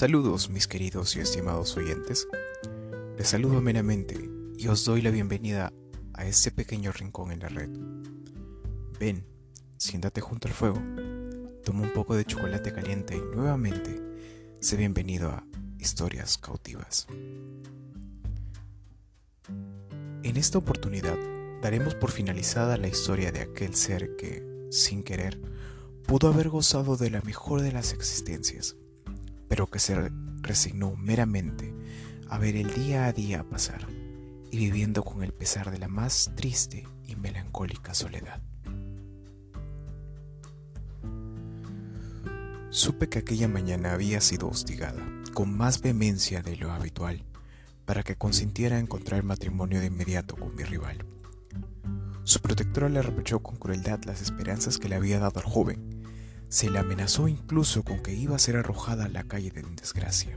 Saludos mis queridos y estimados oyentes. Les saludo meramente y os doy la bienvenida a este pequeño rincón en la red. Ven, siéntate junto al fuego, toma un poco de chocolate caliente y nuevamente sé bienvenido a Historias Cautivas. En esta oportunidad daremos por finalizada la historia de aquel ser que, sin querer, pudo haber gozado de la mejor de las existencias pero que se resignó meramente a ver el día a día pasar y viviendo con el pesar de la más triste y melancólica soledad. Supe que aquella mañana había sido hostigada con más vehemencia de lo habitual para que consintiera encontrar matrimonio de inmediato con mi rival. Su protectora le reprochó con crueldad las esperanzas que le había dado al joven se le amenazó incluso con que iba a ser arrojada a la calle de desgracia.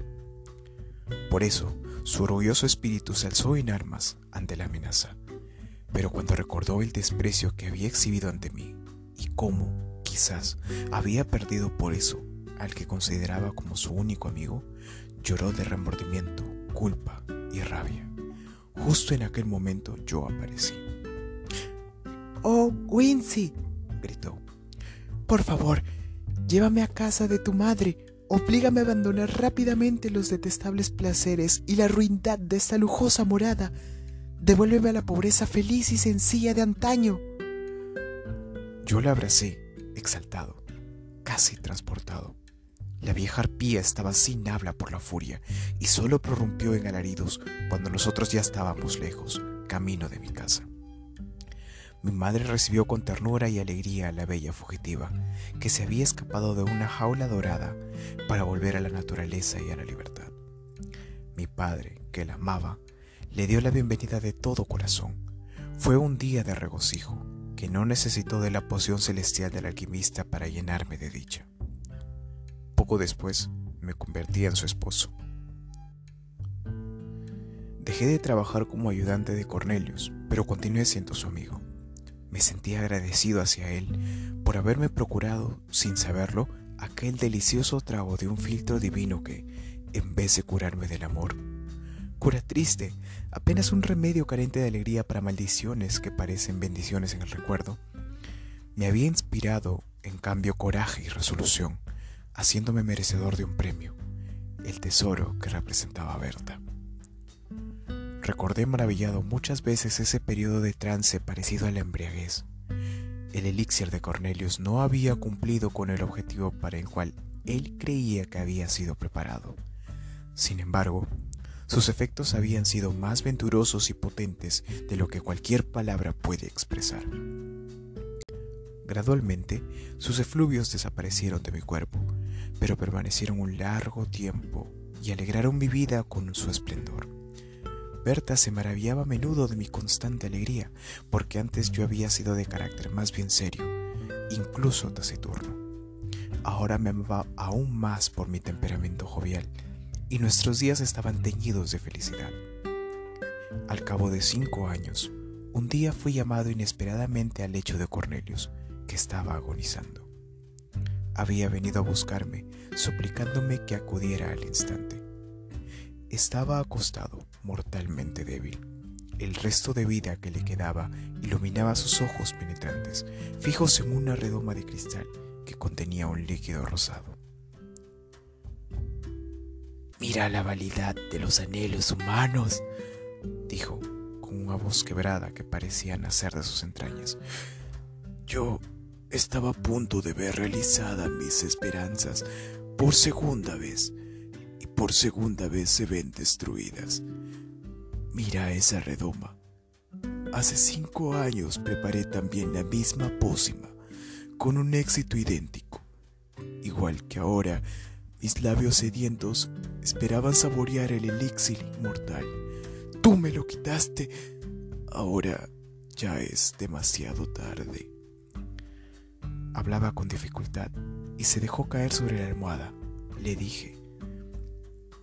Por eso, su orgulloso espíritu se alzó en armas ante la amenaza. Pero cuando recordó el desprecio que había exhibido ante mí y cómo, quizás, había perdido por eso al que consideraba como su único amigo, lloró de remordimiento, culpa y rabia. Justo en aquel momento yo aparecí. ¡Oh, Wincy! gritó. Por favor, Llévame a casa de tu madre, oblígame a abandonar rápidamente los detestables placeres y la ruindad de esta lujosa morada. Devuélveme a la pobreza feliz y sencilla de antaño. Yo la abracé, exaltado, casi transportado. La vieja arpía estaba sin habla por la furia y solo prorrumpió en alaridos cuando nosotros ya estábamos lejos, camino de mi casa. Mi madre recibió con ternura y alegría a la bella fugitiva, que se había escapado de una jaula dorada para volver a la naturaleza y a la libertad. Mi padre, que la amaba, le dio la bienvenida de todo corazón. Fue un día de regocijo, que no necesitó de la poción celestial del alquimista para llenarme de dicha. Poco después me convertí en su esposo. Dejé de trabajar como ayudante de Cornelius, pero continué siendo su amigo. Me sentí agradecido hacia él por haberme procurado, sin saberlo, aquel delicioso trago de un filtro divino que, en vez de curarme del amor, cura triste, apenas un remedio carente de alegría para maldiciones que parecen bendiciones en el recuerdo, me había inspirado, en cambio, coraje y resolución, haciéndome merecedor de un premio, el tesoro que representaba Berta. Recordé maravillado muchas veces ese periodo de trance parecido a la embriaguez. El elixir de Cornelius no había cumplido con el objetivo para el cual él creía que había sido preparado. Sin embargo, sus efectos habían sido más venturosos y potentes de lo que cualquier palabra puede expresar. Gradualmente, sus efluvios desaparecieron de mi cuerpo, pero permanecieron un largo tiempo y alegraron mi vida con su esplendor. Berta se maravillaba a menudo de mi constante alegría, porque antes yo había sido de carácter más bien serio, incluso taciturno. Ahora me amaba aún más por mi temperamento jovial, y nuestros días estaban teñidos de felicidad. Al cabo de cinco años, un día fui llamado inesperadamente al lecho de Cornelius, que estaba agonizando. Había venido a buscarme, suplicándome que acudiera al instante. Estaba acostado, mortalmente débil. El resto de vida que le quedaba iluminaba sus ojos penetrantes, fijos en una redoma de cristal que contenía un líquido rosado. Mira la validad de los anhelos humanos, dijo con una voz quebrada que parecía nacer de sus entrañas. Yo estaba a punto de ver realizadas mis esperanzas por segunda vez por segunda vez se ven destruidas. Mira esa redoma. Hace cinco años preparé también la misma pócima, con un éxito idéntico. Igual que ahora, mis labios sedientos esperaban saborear el elixir inmortal. Tú me lo quitaste. Ahora ya es demasiado tarde. Hablaba con dificultad y se dejó caer sobre la almohada. Le dije,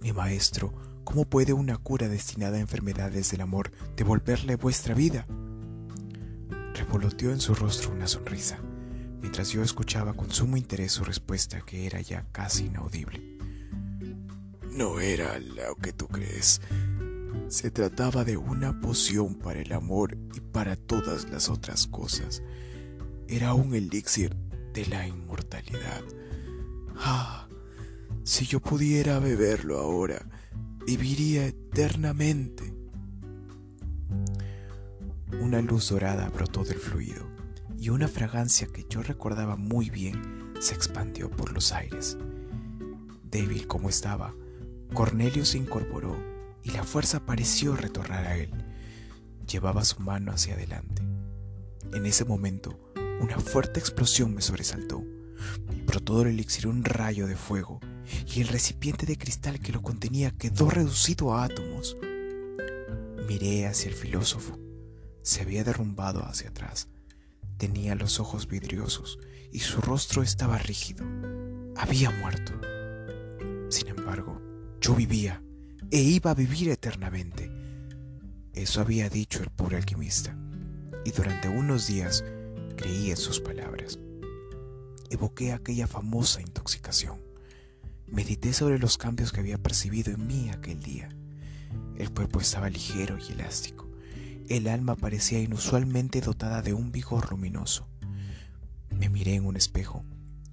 mi maestro, ¿cómo puede una cura destinada a enfermedades del amor devolverle vuestra vida? Revoloteó en su rostro una sonrisa, mientras yo escuchaba con sumo interés su respuesta que era ya casi inaudible. no era lo que tú crees. Se trataba de una poción para el amor y para todas las otras cosas. Era un elixir de la inmortalidad. Ah, si yo pudiera beberlo ahora, viviría eternamente. Una luz dorada brotó del fluido y una fragancia que yo recordaba muy bien se expandió por los aires. Débil como estaba, Cornelio se incorporó y la fuerza pareció retornar a él. Llevaba su mano hacia adelante. En ese momento, una fuerte explosión me sobresaltó. Brotó del elixir un rayo de fuego y el recipiente de cristal que lo contenía quedó reducido a átomos. Miré hacia el filósofo. Se había derrumbado hacia atrás. Tenía los ojos vidriosos y su rostro estaba rígido. Había muerto. Sin embargo, yo vivía e iba a vivir eternamente. Eso había dicho el pobre alquimista, y durante unos días creí en sus palabras. Evoqué aquella famosa intoxicación. Medité sobre los cambios que había percibido en mí aquel día. El cuerpo estaba ligero y elástico. El alma parecía inusualmente dotada de un vigor luminoso. Me miré en un espejo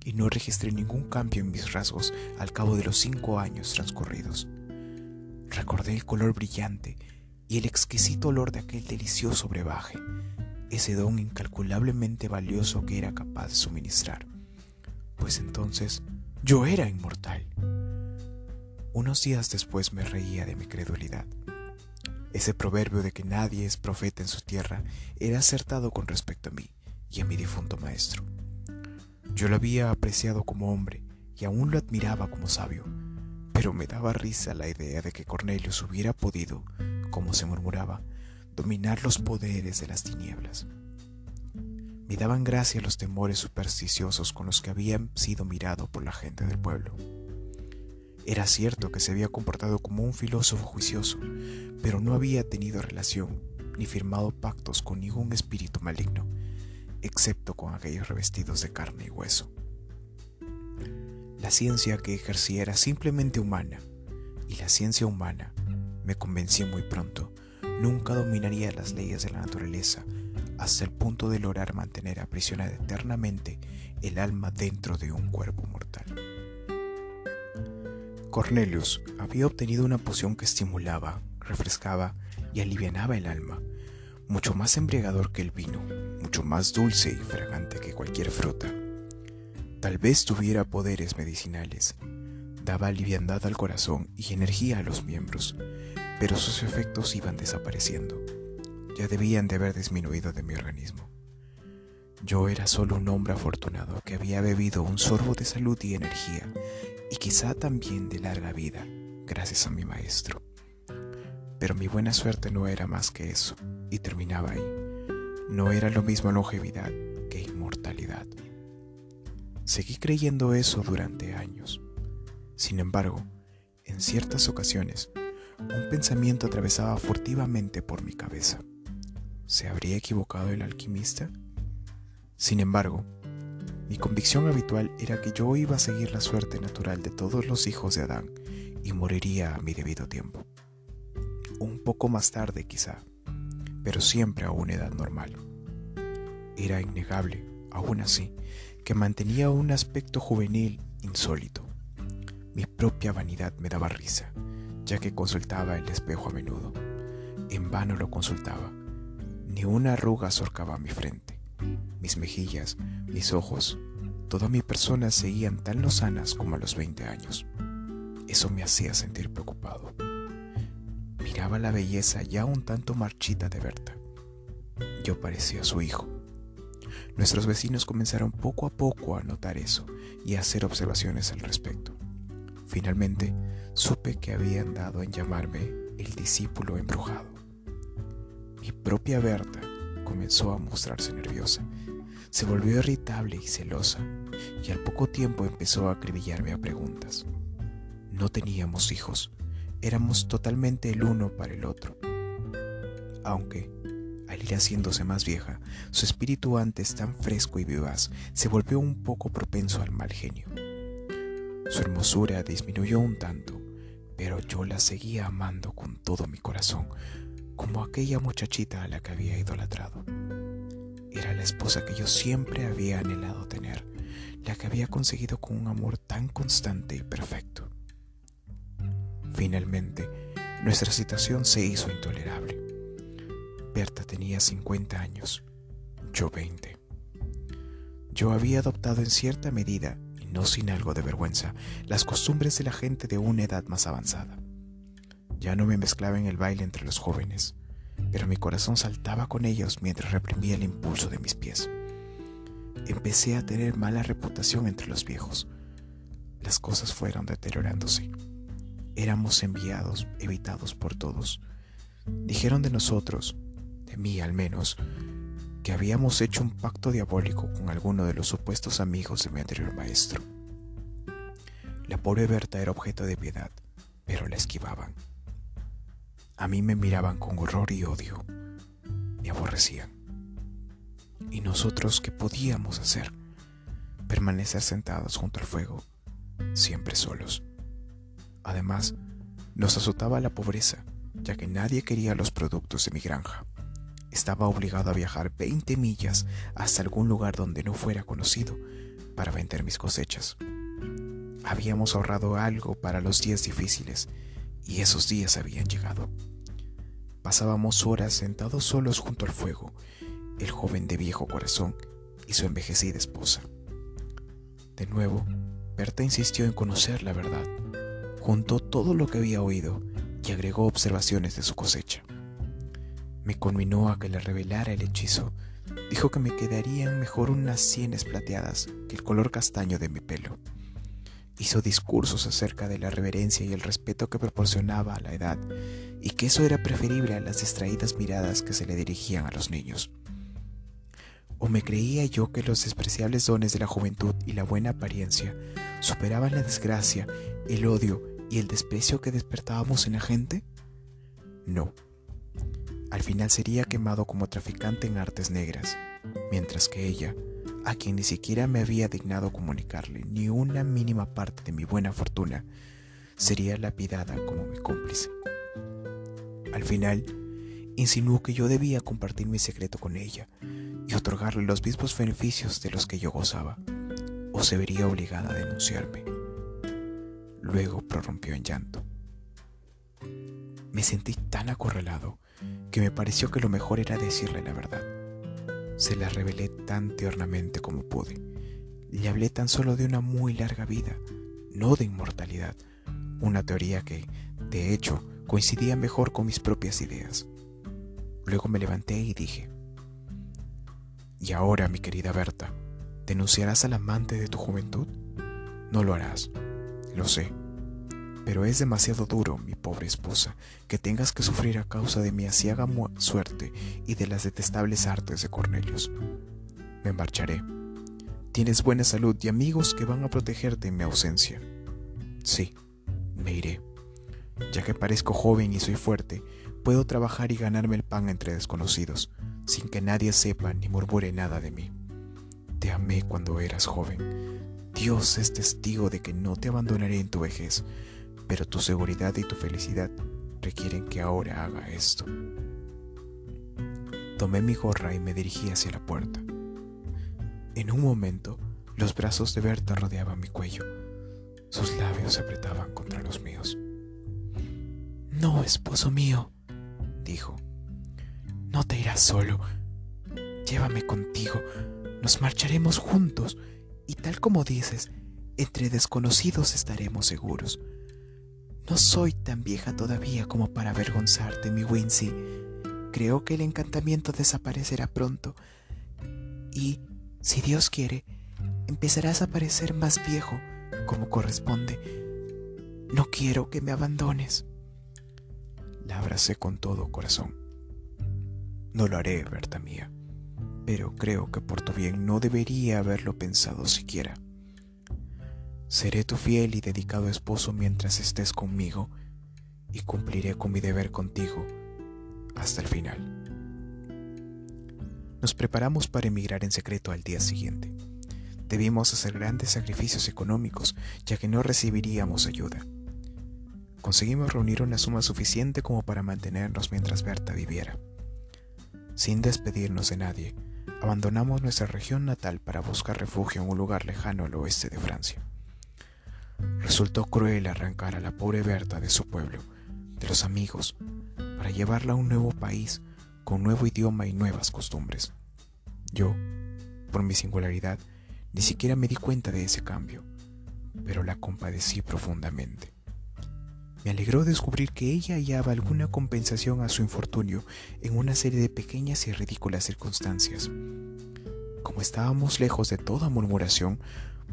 y no registré ningún cambio en mis rasgos al cabo de los cinco años transcurridos. Recordé el color brillante y el exquisito olor de aquel delicioso brebaje, ese don incalculablemente valioso que era capaz de suministrar, pues entonces yo era inmortal. Unos días después me reía de mi credulidad. Ese proverbio de que nadie es profeta en su tierra era acertado con respecto a mí y a mi difunto maestro. Yo lo había apreciado como hombre y aún lo admiraba como sabio, pero me daba risa la idea de que Cornelius hubiera podido, como se murmuraba, dominar los poderes de las tinieblas. Me daban gracia los temores supersticiosos con los que había sido mirado por la gente del pueblo. Era cierto que se había comportado como un filósofo juicioso, pero no había tenido relación ni firmado pactos con ningún espíritu maligno excepto con aquellos revestidos de carne y hueso. La ciencia que ejercía era simplemente humana, y la ciencia humana, me convencí muy pronto, nunca dominaría las leyes de la naturaleza hasta el punto de lograr mantener aprisionada eternamente el alma dentro de un cuerpo mortal. Cornelius había obtenido una poción que estimulaba, refrescaba y alivianaba el alma, mucho más embriagador que el vino, mucho más dulce y fragante que cualquier fruta. Tal vez tuviera poderes medicinales, daba liviandad al corazón y energía a los miembros, pero sus efectos iban desapareciendo. Ya debían de haber disminuido de mi organismo. Yo era solo un hombre afortunado que había bebido un sorbo de salud y energía, y quizá también de larga vida, gracias a mi maestro. Pero mi buena suerte no era más que eso, y terminaba ahí. No era lo mismo longevidad que inmortalidad. Seguí creyendo eso durante años. Sin embargo, en ciertas ocasiones, un pensamiento atravesaba furtivamente por mi cabeza. ¿Se habría equivocado el alquimista? Sin embargo, mi convicción habitual era que yo iba a seguir la suerte natural de todos los hijos de Adán y moriría a mi debido tiempo un poco más tarde quizá, pero siempre a una edad normal. Era innegable, aún así, que mantenía un aspecto juvenil insólito. Mi propia vanidad me daba risa, ya que consultaba el espejo a menudo. En vano lo consultaba. Ni una arruga surcaba mi frente. Mis mejillas, mis ojos, toda mi persona seguían tan lozanas como a los 20 años. Eso me hacía sentir preocupado miraba la belleza ya un tanto marchita de Berta. Yo parecía su hijo. Nuestros vecinos comenzaron poco a poco a notar eso y a hacer observaciones al respecto. Finalmente, supe que habían dado en llamarme el discípulo embrujado. Mi propia Berta comenzó a mostrarse nerviosa. Se volvió irritable y celosa, y al poco tiempo empezó a acribillarme a preguntas. No teníamos hijos, éramos totalmente el uno para el otro. Aunque, al ir haciéndose más vieja, su espíritu antes tan fresco y vivaz se volvió un poco propenso al mal genio. Su hermosura disminuyó un tanto, pero yo la seguía amando con todo mi corazón, como aquella muchachita a la que había idolatrado. Era la esposa que yo siempre había anhelado tener, la que había conseguido con un amor tan constante y perfecto. Finalmente, nuestra situación se hizo intolerable. Berta tenía 50 años, yo 20. Yo había adoptado en cierta medida no sin algo de vergüenza, las costumbres de la gente de una edad más avanzada. Ya no me mezclaba en el baile entre los jóvenes, pero mi corazón saltaba con ellos mientras reprimía el impulso de mis pies. Empecé a tener mala reputación entre los viejos. Las cosas fueron deteriorándose. Éramos enviados, evitados por todos. Dijeron de nosotros, de mí al menos, que habíamos hecho un pacto diabólico con alguno de los supuestos amigos de mi anterior maestro. La pobre Berta era objeto de piedad, pero la esquivaban. A mí me miraban con horror y odio. Me aborrecían. ¿Y nosotros qué podíamos hacer? Permanecer sentados junto al fuego, siempre solos. Además, nos azotaba la pobreza, ya que nadie quería los productos de mi granja estaba obligado a viajar 20 millas hasta algún lugar donde no fuera conocido para vender mis cosechas. Habíamos ahorrado algo para los días difíciles y esos días habían llegado. Pasábamos horas sentados solos junto al fuego, el joven de viejo corazón y su envejecida esposa. De nuevo, Berta insistió en conocer la verdad. Juntó todo lo que había oído y agregó observaciones de su cosecha. Me conminó a que le revelara el hechizo. Dijo que me quedarían mejor unas sienes plateadas que el color castaño de mi pelo. Hizo discursos acerca de la reverencia y el respeto que proporcionaba a la edad, y que eso era preferible a las distraídas miradas que se le dirigían a los niños. ¿O me creía yo que los despreciables dones de la juventud y la buena apariencia superaban la desgracia, el odio y el desprecio que despertábamos en la gente? No al final sería quemado como traficante en artes negras, mientras que ella, a quien ni siquiera me había dignado comunicarle ni una mínima parte de mi buena fortuna, sería lapidada como mi cómplice. Al final, insinuó que yo debía compartir mi secreto con ella y otorgarle los mismos beneficios de los que yo gozaba, o se vería obligada a denunciarme. Luego prorrumpió en llanto. Me sentí tan acorralado que me pareció que lo mejor era decirle la verdad. Se la revelé tan tiernamente como pude. Le hablé tan solo de una muy larga vida, no de inmortalidad, una teoría que, de hecho, coincidía mejor con mis propias ideas. Luego me levanté y dije, y ahora, mi querida Berta, ¿denunciarás al amante de tu juventud? No lo harás, lo sé pero es demasiado duro, mi pobre esposa, que tengas que sufrir a causa de mi asiaga suerte y de las detestables artes de Cornelius. Me marcharé. Tienes buena salud y amigos que van a protegerte en mi ausencia. Sí, me iré. Ya que parezco joven y soy fuerte, puedo trabajar y ganarme el pan entre desconocidos, sin que nadie sepa ni murmure nada de mí. Te amé cuando eras joven. Dios es testigo de que no te abandonaré en tu vejez, pero tu seguridad y tu felicidad requieren que ahora haga esto. Tomé mi gorra y me dirigí hacia la puerta. En un momento, los brazos de Berta rodeaban mi cuello. Sus labios se apretaban contra los míos. No, esposo mío, dijo. No te irás solo. Llévame contigo. Nos marcharemos juntos y tal como dices, entre desconocidos estaremos seguros. No soy tan vieja todavía como para avergonzarte, mi Wincy. Creo que el encantamiento desaparecerá pronto. Y, si Dios quiere, empezarás a parecer más viejo, como corresponde. No quiero que me abandones. La abracé con todo corazón. No lo haré, Berta mía, pero creo que por tu bien no debería haberlo pensado siquiera. Seré tu fiel y dedicado esposo mientras estés conmigo y cumpliré con mi deber contigo hasta el final. Nos preparamos para emigrar en secreto al día siguiente. Debimos hacer grandes sacrificios económicos ya que no recibiríamos ayuda. conseguimos reunir una suma suficiente como para mantenernos mientras Berta viviera. Sin despedirnos de nadie, abandonamos nuestra región natal para buscar refugio en un lugar lejano al oeste de Francia. Resultó cruel arrancar a la pobre Berta de su pueblo, de los amigos, para llevarla a un nuevo país, con nuevo idioma y nuevas costumbres. Yo, por mi singularidad, ni siquiera me di cuenta de ese cambio, pero la compadecí profundamente. Me alegró descubrir que ella hallaba alguna compensación a su infortunio en una serie de pequeñas y ridículas circunstancias. Como estábamos lejos de toda murmuración,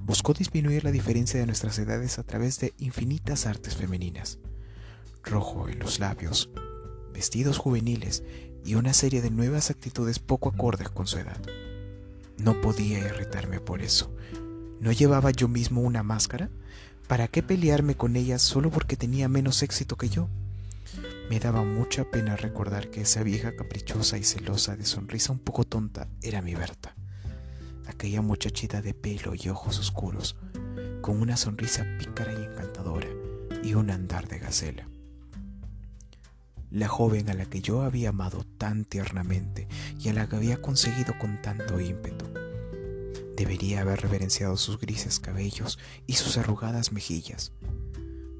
buscó disminuir la diferencia de nuestras edades a través de infinitas artes femeninas. Rojo en los labios, vestidos juveniles y una serie de nuevas actitudes poco acordes con su edad. No podía irritarme por eso. ¿No llevaba yo mismo una máscara? ¿Para qué pelearme con ella solo porque tenía menos éxito que yo? Me daba mucha pena recordar que esa vieja caprichosa y celosa de sonrisa un poco tonta era mi Berta aquella muchachita de pelo y ojos oscuros, con una sonrisa pícara y encantadora y un andar de gacela. La joven a la que yo había amado tan tiernamente y a la que había conseguido con tanto ímpetu. Debería haber reverenciado sus grises cabellos y sus arrugadas mejillas.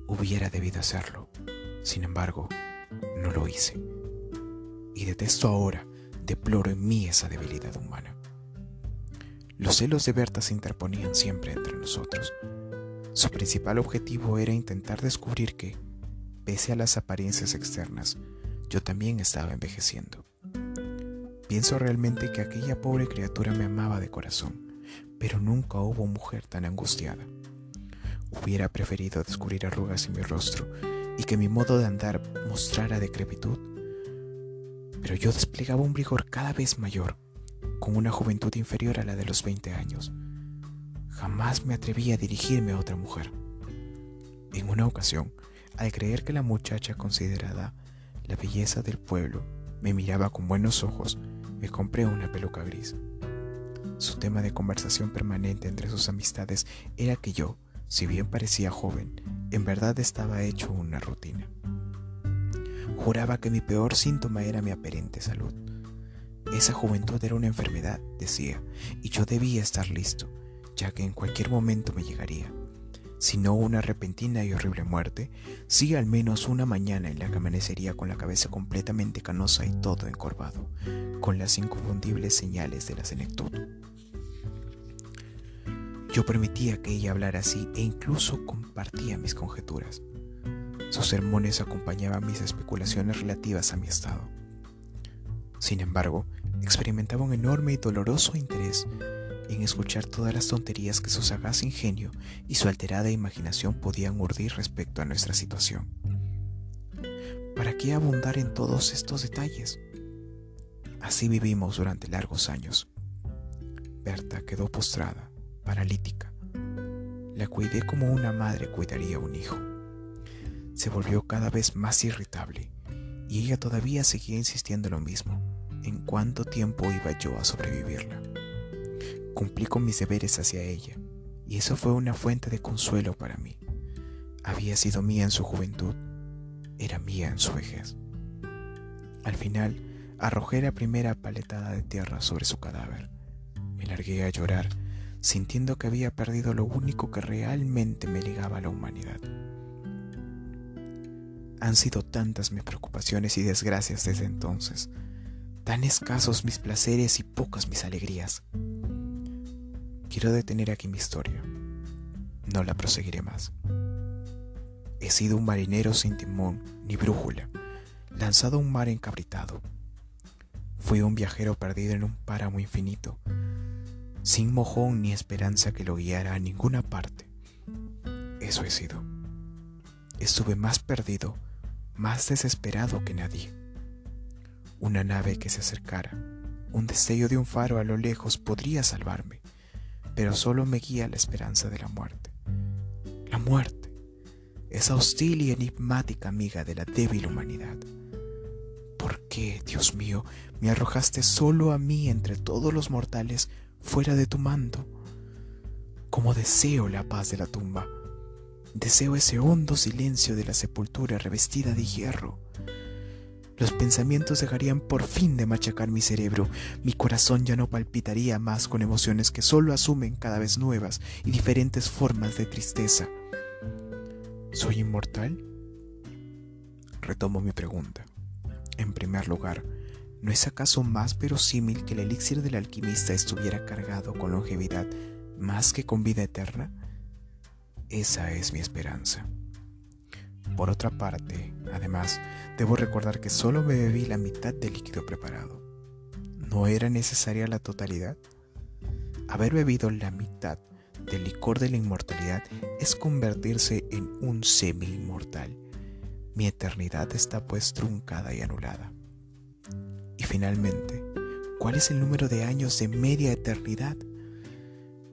Hubiera debido hacerlo. Sin embargo, no lo hice. Y detesto ahora, deploro en mí esa debilidad humana. Los celos de Berta se interponían siempre entre nosotros. Su principal objetivo era intentar descubrir que, pese a las apariencias externas, yo también estaba envejeciendo. Pienso realmente que aquella pobre criatura me amaba de corazón, pero nunca hubo mujer tan angustiada. Hubiera preferido descubrir arrugas en mi rostro y que mi modo de andar mostrara decrepitud, pero yo desplegaba un vigor cada vez mayor con una juventud inferior a la de los 20 años. Jamás me atreví a dirigirme a otra mujer. En una ocasión, al creer que la muchacha considerada la belleza del pueblo me miraba con buenos ojos, me compré una peluca gris. Su tema de conversación permanente entre sus amistades era que yo, si bien parecía joven, en verdad estaba hecho una rutina. Juraba que mi peor síntoma era mi aparente salud esa juventud era una enfermedad, decía, y yo debía estar listo, ya que en cualquier momento me llegaría. Si no una repentina y horrible muerte, sí al menos una mañana en la que amanecería con la cabeza completamente canosa y todo encorvado, con las inconfundibles señales de la senectud. Yo permitía que ella hablara así e incluso compartía mis conjeturas. Sus sermones acompañaban mis especulaciones relativas a mi estado. Sin embargo, experimentaba un enorme y doloroso interés en escuchar todas las tonterías que su sagaz ingenio y su alterada imaginación podían urdir respecto a nuestra situación. ¿Para qué abundar en todos estos detalles? Así vivimos durante largos años. Berta quedó postrada, paralítica. La cuidé como una madre cuidaría a un hijo. Se volvió cada vez más irritable y ella todavía seguía insistiendo lo mismo en cuánto tiempo iba yo a sobrevivirla. Cumplí con mis deberes hacia ella, y eso fue una fuente de consuelo para mí. Había sido mía en su juventud, era mía en su vejez. Al final, arrojé la primera paletada de tierra sobre su cadáver. Me largué a llorar, sintiendo que había perdido lo único que realmente me ligaba a la humanidad. Han sido tantas mis preocupaciones y desgracias desde entonces, tan escasos mis placeres y pocas mis alegrías. Quiero detener aquí mi historia. No la proseguiré más. He sido un marinero sin timón ni brújula, lanzado a un mar encabritado. Fui un viajero perdido en un páramo infinito, sin mojón ni esperanza que lo guiara a ninguna parte. Eso he sido. Estuve más perdido, más desesperado que nadie. Una nave que se acercara, un destello de un faro a lo lejos podría salvarme, pero solo me guía la esperanza de la muerte. La muerte, esa hostil y enigmática amiga de la débil humanidad. ¿Por qué, Dios mío, me arrojaste solo a mí entre todos los mortales fuera de tu mando? Como deseo la paz de la tumba, Deseo ese hondo silencio de la sepultura revestida de hierro. Los pensamientos dejarían por fin de machacar mi cerebro, mi corazón ya no palpitaría más con emociones que solo asumen cada vez nuevas y diferentes formas de tristeza. ¿Soy inmortal? Retomo mi pregunta. En primer lugar, ¿no es acaso más verosímil que el elixir del alquimista estuviera cargado con longevidad más que con vida eterna? Esa es mi esperanza. Por otra parte, además, debo recordar que solo me bebí la mitad del líquido preparado. ¿No era necesaria la totalidad? Haber bebido la mitad del licor de la inmortalidad es convertirse en un semi-inmortal. Mi eternidad está pues truncada y anulada. Y finalmente, ¿cuál es el número de años de media eternidad?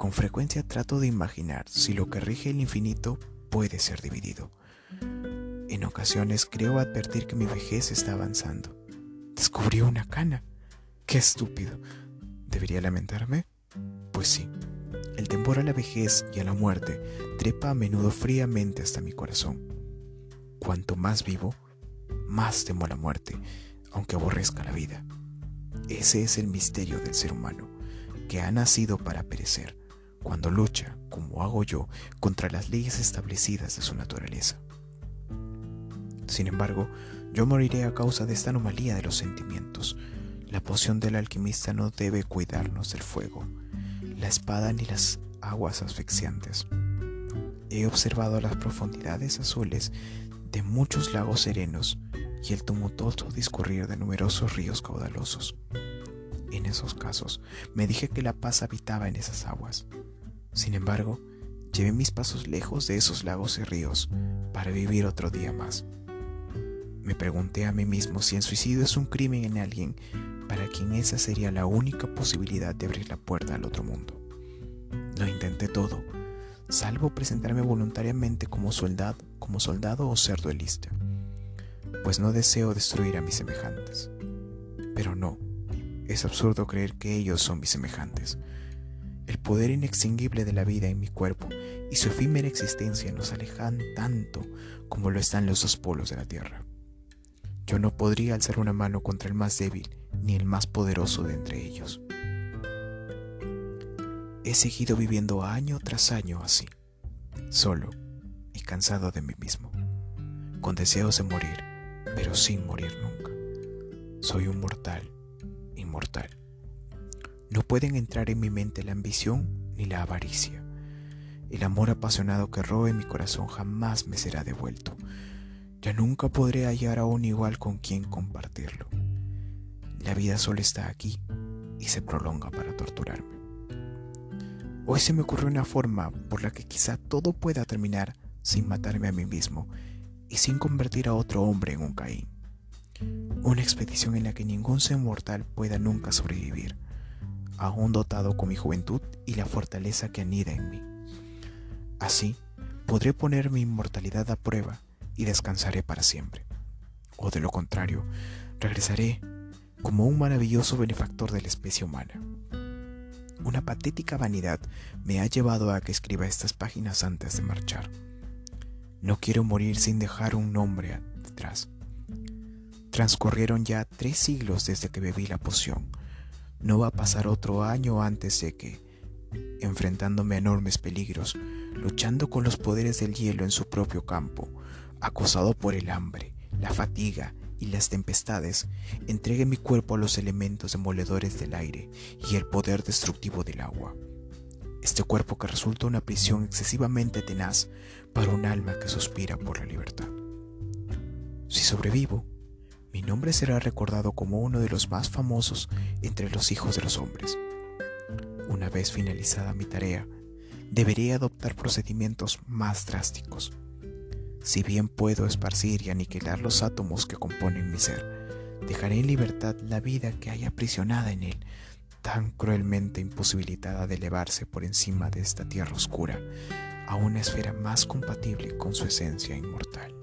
Con frecuencia trato de imaginar si lo que rige el infinito puede ser dividido en ocasiones creo advertir que mi vejez está avanzando. Descubrí una cana. ¡Qué estúpido! ¿Debería lamentarme? Pues sí. El temor a la vejez y a la muerte trepa a menudo fríamente hasta mi corazón. Cuanto más vivo, más temo a la muerte, aunque aborrezca la vida. Ese es el misterio del ser humano, que ha nacido para perecer, cuando lucha, como hago yo, contra las leyes establecidas de su naturaleza. Sin embargo, yo moriré a causa de esta anomalía de los sentimientos. La poción del alquimista no debe cuidarnos del fuego, la espada ni las aguas asfixiantes. He observado las profundidades azules de muchos lagos serenos y el tumultuoso discurrir de numerosos ríos caudalosos. En esos casos me dije que la paz habitaba en esas aguas. Sin embargo, llevé mis pasos lejos de esos lagos y ríos para vivir otro día más. Me pregunté a mí mismo si el suicidio es un crimen en alguien para quien esa sería la única posibilidad de abrir la puerta al otro mundo. Lo intenté todo, salvo presentarme voluntariamente como soldado, como soldado o ser duelista, pues no deseo destruir a mis semejantes. Pero no, es absurdo creer que ellos son mis semejantes. El poder inextinguible de la vida en mi cuerpo y su efímera existencia nos alejan tanto como lo están los dos polos de la Tierra. Yo no podría alzar una mano contra el más débil ni el más poderoso de entre ellos. He seguido viviendo año tras año así, solo y cansado de mí mismo, con deseos de morir, pero sin morir nunca. Soy un mortal, inmortal. No pueden entrar en mi mente la ambición ni la avaricia. El amor apasionado que robe mi corazón jamás me será devuelto ya nunca podré hallar a un igual con quien compartirlo. La vida solo está aquí y se prolonga para torturarme. Hoy se me ocurrió una forma por la que quizá todo pueda terminar sin matarme a mí mismo y sin convertir a otro hombre en un Caín. Una expedición en la que ningún ser mortal pueda nunca sobrevivir, aún dotado con mi juventud y la fortaleza que anida en mí. Así, podré poner mi inmortalidad a prueba y descansaré para siempre. O de lo contrario, regresaré como un maravilloso benefactor de la especie humana. Una patética vanidad me ha llevado a que escriba estas páginas antes de marchar. No quiero morir sin dejar un nombre detrás. Transcurrieron ya tres siglos desde que bebí la poción. No va a pasar otro año antes de que, enfrentándome a enormes peligros, luchando con los poderes del hielo en su propio campo, acosado por el hambre, la fatiga y las tempestades, entregue mi cuerpo a los elementos demoledores del aire y el poder destructivo del agua. Este cuerpo que resulta una prisión excesivamente tenaz para un alma que suspira por la libertad. Si sobrevivo, mi nombre será recordado como uno de los más famosos entre los hijos de los hombres. Una vez finalizada mi tarea, deberé adoptar procedimientos más drásticos si bien puedo esparcir y aniquilar los átomos que componen mi ser, dejaré en libertad la vida que hay aprisionada en él, tan cruelmente imposibilitada de elevarse por encima de esta tierra oscura a una esfera más compatible con su esencia inmortal.